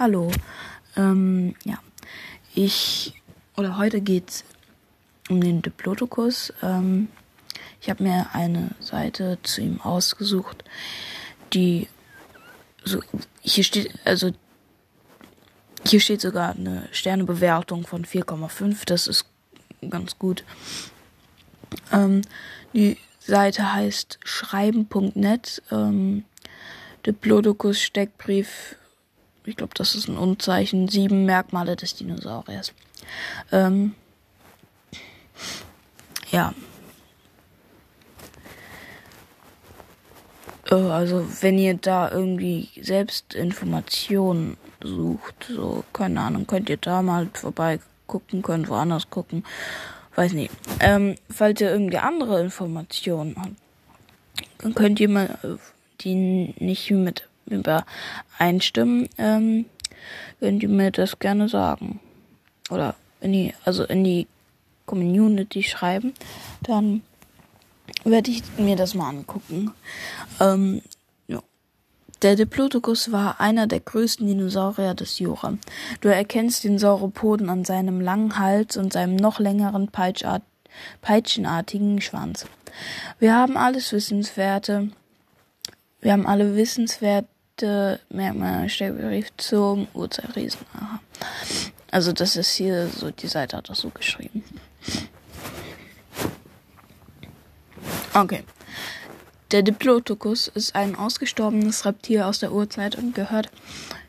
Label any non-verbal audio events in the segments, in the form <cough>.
Hallo. Ähm, ja. Ich oder heute geht's um den Diplodocus. Ähm, ich habe mir eine Seite zu ihm ausgesucht, die so hier steht also hier steht sogar eine Sternebewertung von 4,5. Das ist ganz gut. Ähm, die Seite heißt schreiben.net. Ähm, Diplodocus Steckbrief ich glaube, das ist ein Unzeichen. Sieben Merkmale des Dinosauriers. Ähm, ja. Äh, also, wenn ihr da irgendwie selbst Informationen sucht, so, keine Ahnung, könnt ihr da mal vorbei gucken, könnt woanders gucken. Weiß nicht. Ähm, falls ihr irgendwie andere Informationen habt, dann könnt ihr mal äh, die nicht mit übereinstimmen, ähm, könnt ihr mir das gerne sagen. Oder in die, also in die Community schreiben, dann werde ich mir das mal angucken. Ähm. Der Diplodocus war einer der größten Dinosaurier des Jura. Du erkennst den Sauropoden an seinem langen Hals und seinem noch längeren peitschenartigen Schwanz. Wir haben alles Wissenswerte. Wir haben alle wissenswert Geschichte Merkmal Stellbrief zum Urzeitriesen. Aha. Also das ist hier so, die Seite hat das so geschrieben. Okay. Der Diplodocus ist ein ausgestorbenes Reptil aus der Urzeit und gehört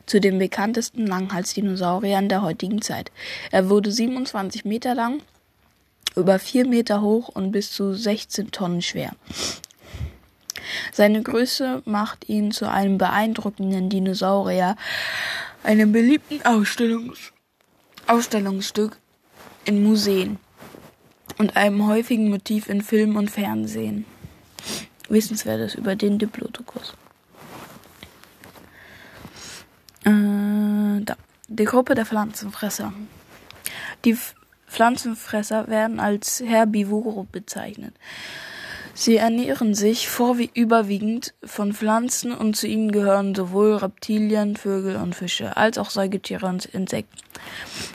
zu den bekanntesten Langhalsdinosauriern der heutigen Zeit. Er wurde 27 Meter lang, über 4 Meter hoch und bis zu 16 Tonnen schwer. Seine Größe macht ihn zu einem beeindruckenden Dinosaurier, einem beliebten Ausstellungs Ausstellungsstück in Museen und einem häufigen Motiv in Film und Fernsehen. Wissenswertes über den Diplodocus. Äh, da. Die Gruppe der Pflanzenfresser. Die Pflanzenfresser werden als Herbivore bezeichnet. Sie ernähren sich vorüberwiegend von Pflanzen und zu ihnen gehören sowohl Reptilien, Vögel und Fische als auch Säugetiere und Insekten.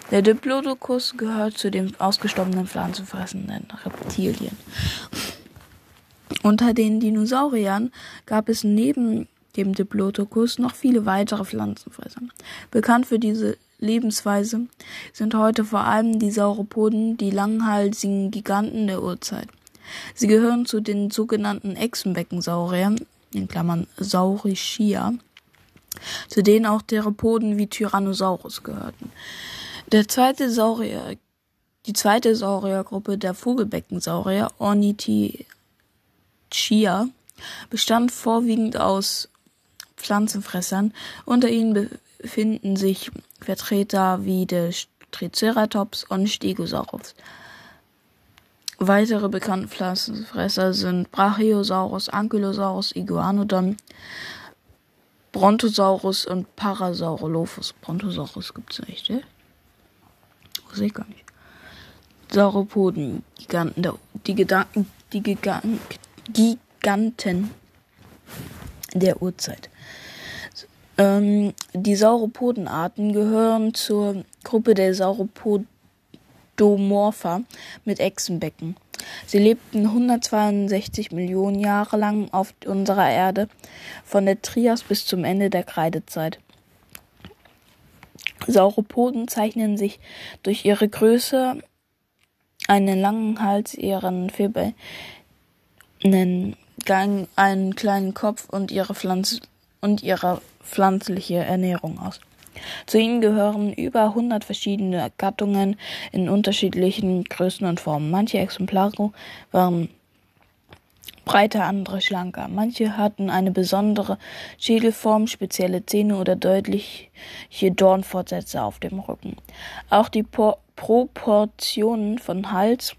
Der Diplodocus gehört zu den ausgestorbenen pflanzenfressenden Reptilien. Unter den Dinosauriern gab es neben dem Diplodocus noch viele weitere Pflanzenfresser. Bekannt für diese Lebensweise sind heute vor allem die Sauropoden, die langhalsigen Giganten der Urzeit. Sie gehören zu den sogenannten Echsenbeckensauriern, in Klammern Saurischia, zu denen auch Theropoden wie Tyrannosaurus gehörten. Der zweite Saurier, die zweite Sauriergruppe der Vogelbeckensaurier, Ornithischia, bestand vorwiegend aus Pflanzenfressern. Unter ihnen befinden sich Vertreter wie der Triceratops und Stegosaurus. Weitere bekannte Pflanzenfresser sind Brachiosaurus, Ankylosaurus, Iguanodon, Brontosaurus und Parasaurolophus. Brontosaurus gibt's nicht, ne? Weiß ich gar nicht. Sauropoden, Giganten der, die, Gedanken, die Giganten, Giganten der Urzeit. Ähm, die Sauropodenarten gehören zur Gruppe der Sauropoden Endomorpha mit Echsenbecken. Sie lebten 162 Millionen Jahre lang auf unserer Erde, von der Trias bis zum Ende der Kreidezeit. Sauropoden zeichnen sich durch ihre Größe, einen langen Hals, ihren Fibel, Gang, einen kleinen Kopf und ihre, Pflanz und ihre pflanzliche Ernährung aus. Zu ihnen gehören über 100 verschiedene Gattungen in unterschiedlichen Größen und Formen. Manche Exemplare waren breiter, andere schlanker. Manche hatten eine besondere Schädelform, spezielle Zähne oder deutliche Dornfortsätze auf dem Rücken. Auch die Proportionen von Hals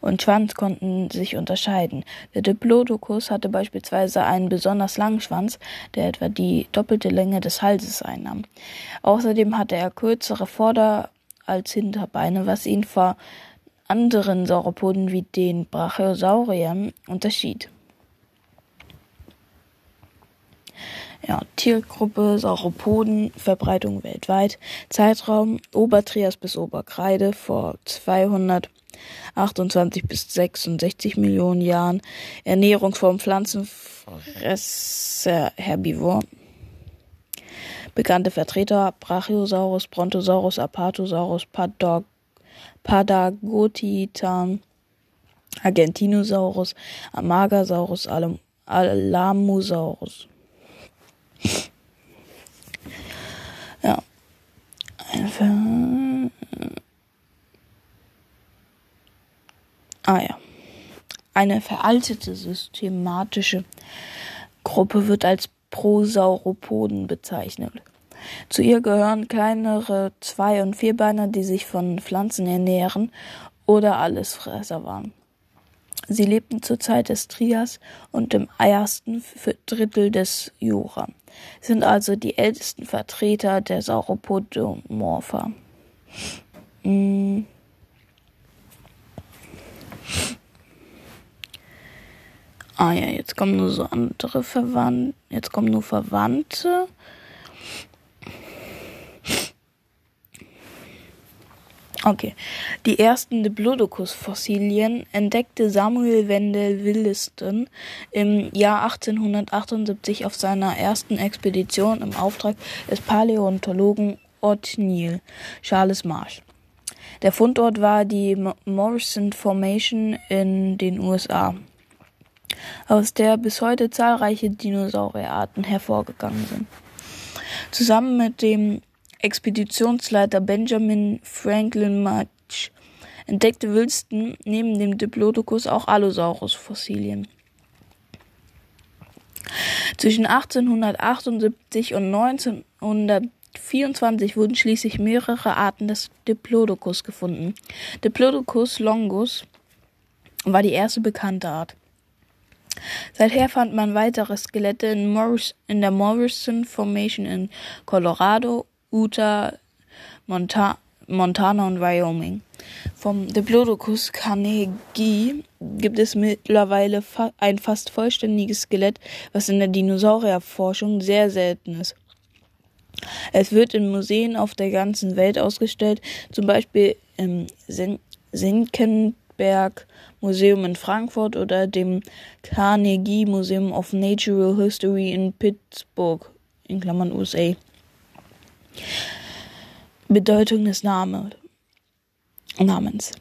und Schwanz konnten sich unterscheiden. Der Diplodocus hatte beispielsweise einen besonders langen Schwanz, der etwa die doppelte Länge des Halses einnahm. Außerdem hatte er kürzere Vorder- als Hinterbeine, was ihn vor anderen Sauropoden wie den Brachiosauriern unterschied. Ja, Tiergruppe Sauropoden, Verbreitung weltweit, Zeitraum Obertrias bis Oberkreide vor 228 bis 66 Millionen Jahren, Ernährungsform Pflanzenfresser Herbivor, bekannte Vertreter Brachiosaurus, Brontosaurus, Apatosaurus, Padog Padagotitan, Argentinosaurus, Amagasaurus, Alamosaurus. Ja. Einfach. Ah ja. Eine veraltete systematische Gruppe wird als Prosauropoden bezeichnet. Zu ihr gehören kleinere Zwei- und Vierbeiner, die sich von Pflanzen ernähren oder Allesfresser waren. Sie lebten zur Zeit des Trias und im ersten Drittel des Jura, sind also die ältesten Vertreter der Sauropodomorpha. Hm. Ah ja, jetzt kommen nur so andere Verwandte, jetzt kommen nur Verwandte. Okay. Die ersten Diplodocus-Fossilien entdeckte Samuel Wendell Williston im Jahr 1878 auf seiner ersten Expedition im Auftrag des Paläontologen Othniel Charles Marsh. Der Fundort war die Morrison Formation in den USA, aus der bis heute zahlreiche Dinosaurierarten hervorgegangen sind. Zusammen mit dem Expeditionsleiter Benjamin Franklin March entdeckte Wilson neben dem Diplodocus auch Allosaurus-Fossilien. Zwischen 1878 und 1924 wurden schließlich mehrere Arten des Diplodocus gefunden. Diplodocus longus war die erste bekannte Art. Seither fand man weitere Skelette in, Morris, in der Morrison Formation in Colorado Utah, Monta Montana und Wyoming. Vom Diplodocus carnegie gibt es mittlerweile fa ein fast vollständiges Skelett, was in der Dinosaurierforschung sehr selten ist. Es wird in Museen auf der ganzen Welt ausgestellt, zum Beispiel im Senckenberg Museum in Frankfurt oder dem Carnegie Museum of Natural History in Pittsburgh, in Klammern USA. Bedeutung des Name, Namens.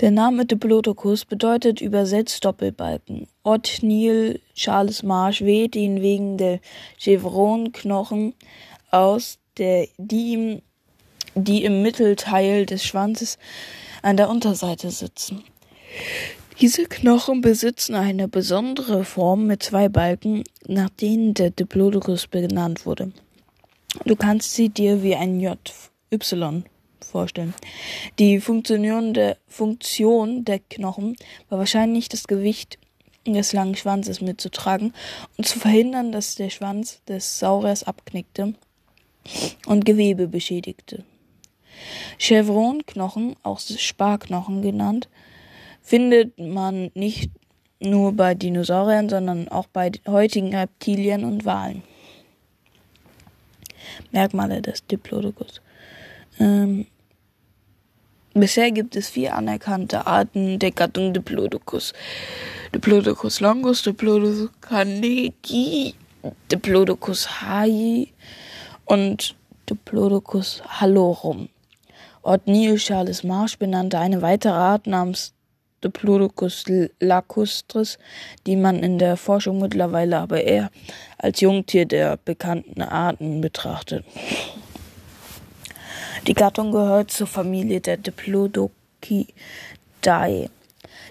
Der Name Diplodocus bedeutet übersetzt Doppelbalken. Othniel Charles Marsh wählte ihn wegen der Chevron-Knochen aus, der, die, ihm, die im Mittelteil des Schwanzes an der Unterseite sitzen. Diese Knochen besitzen eine besondere Form mit zwei Balken, nach denen der Diplodocus benannt wurde. Du kannst sie dir wie ein J, Y vorstellen. Die Funktion der, Funktion der Knochen war wahrscheinlich das Gewicht des langen Schwanzes mitzutragen und zu verhindern, dass der Schwanz des Sauriers abknickte und Gewebe beschädigte. Chevron-Knochen, auch Sparknochen genannt, findet man nicht nur bei Dinosauriern, sondern auch bei heutigen Reptilien und Walen. Merkmale des Diplodocus. Ähm, bisher gibt es vier anerkannte Arten der Gattung Diplodocus. Diplodocus longus, Diplodocus carnegie, Diplodocus hai und Diplodocus hallorum. Othniel Charles Marsh benannte eine weitere Art namens Diplodocus lacustris, die man in der Forschung mittlerweile aber eher als Jungtier der bekannten Arten betrachtet. Die Gattung gehört zur Familie der Diplodocidae.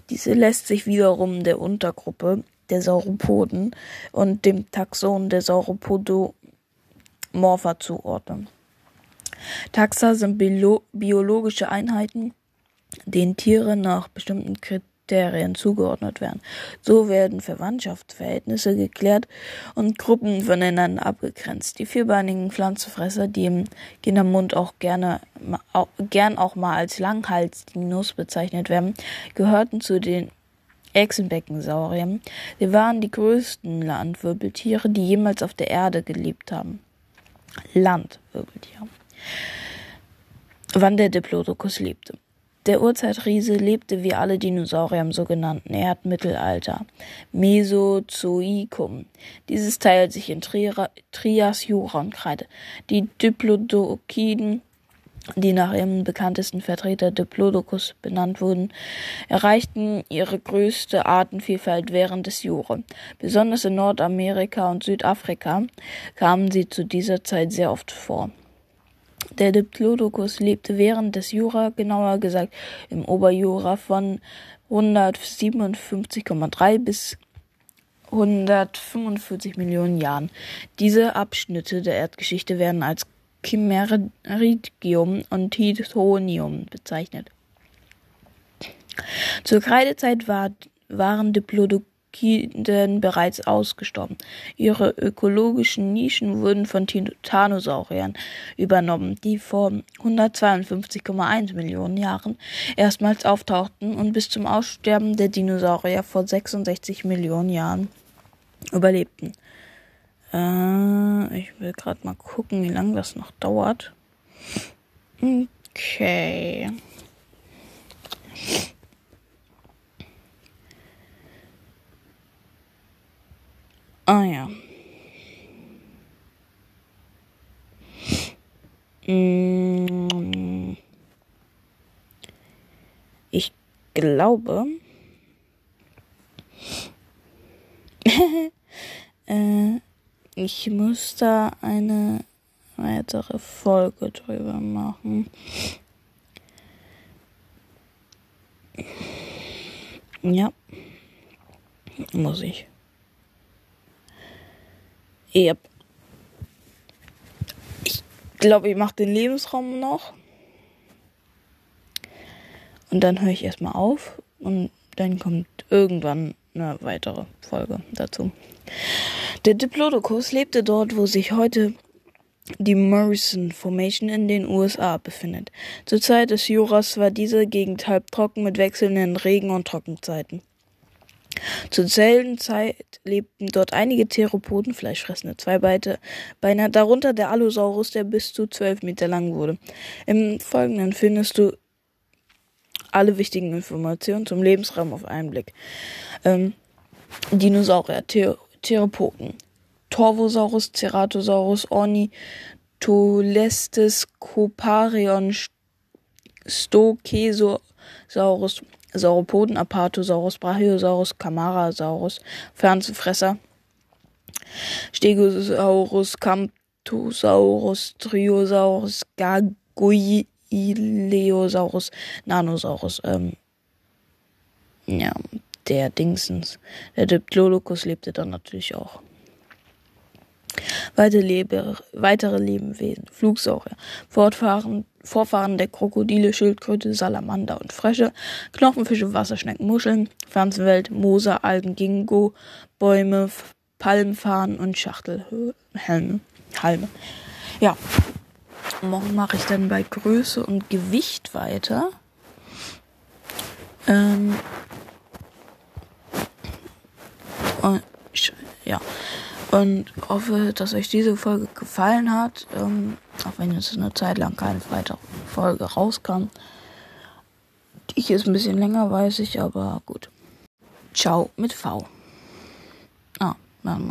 Diese lässt sich wiederum der Untergruppe der Sauropoden und dem Taxon der Sauropodomorpha zuordnen. Taxa sind biologische Einheiten, denen Tiere nach bestimmten Kriterien zugeordnet werden. So werden Verwandtschaftsverhältnisse geklärt und Gruppen voneinander abgegrenzt. Die vierbeinigen Pflanzenfresser, die im Kindermund auch gerne auch, gern auch mal als Langhalsdinos bezeichnet werden, gehörten zu den Echsenbeckensauriern. Sie waren die größten Landwirbeltiere, die jemals auf der Erde gelebt haben. Landwirbeltiere. Wann der Diplodocus lebte. Der Urzeitriese lebte wie alle Dinosaurier im sogenannten Erdmittelalter, Mesozoikum. Dieses teilt sich in Trias, Jura und Kreide. Die Diplodokiden die nach ihrem bekanntesten Vertreter Diplodocus benannt wurden, erreichten ihre größte Artenvielfalt während des Jura. Besonders in Nordamerika und Südafrika kamen sie zu dieser Zeit sehr oft vor. Der Diplodocus lebte während des Jura, genauer gesagt im Oberjura von 157,3 bis 145 Millionen Jahren. Diese Abschnitte der Erdgeschichte werden als Kimmeritium und Tithonium bezeichnet. Zur Kreidezeit war, waren Diplodokiden bereits ausgestorben. Ihre ökologischen Nischen wurden von Titanosauriern übernommen, die vor 152,1 Millionen Jahren erstmals auftauchten und bis zum Aussterben der Dinosaurier vor 66 Millionen Jahren überlebten. Äh, ich will gerade mal gucken, wie lange das noch dauert. Okay. Ah ja. Mm. Ich glaube. <laughs> äh, ich muss da eine weitere Folge drüber machen. Ja. Muss ich. Yep. Ich glaube, ich mache den Lebensraum noch. Und dann höre ich erstmal auf und dann kommt irgendwann eine weitere Folge dazu. Der Diplodocus lebte dort, wo sich heute die Morrison Formation in den USA befindet. Zur Zeit des Juras war diese Gegend halbtrocken mit wechselnden Regen- und Trockenzeiten. Zur selben Zeit lebten dort einige Theropoden, fleischfressende Zweibeine, darunter der Allosaurus, der bis zu zwölf Meter lang wurde. Im Folgenden findest du alle wichtigen Informationen zum Lebensraum auf einen Blick. Ähm, Dinosaurier, The Theropoden. Torvosaurus, Ceratosaurus, Ornitholestes, Coparion, Stokesaurus, Sauropoden, Apatosaurus, Brachiosaurus, Camarasaurus, Pflanzenfresser, Stegosaurus, Camptosaurus, Triosaurus, Gargoyleosaurus, Nanosaurus, ähm, ja, der Dingsens, der Diplodocus lebte dann natürlich auch. Weitere, Lebe, weitere Lebewesen, Flugsaurier, Fortfahren, Vorfahren der Krokodile, Schildkröte, Salamander und Frösche, Knochenfische, Wasserschnecken, Muscheln, Pflanzenwelt, Moser, Algen, Gingo, Bäume, Palmfarn und Schachtelhalme. Halme. Ja, morgen mache ich dann bei Größe und Gewicht weiter. Ähm, und, ja. Und hoffe, dass euch diese Folge gefallen hat. Ähm, auch wenn jetzt eine Zeit lang keine weitere Folge rauskam. Die ist ein bisschen länger, weiß ich, aber gut. Ciao mit V. Ah, warte mal.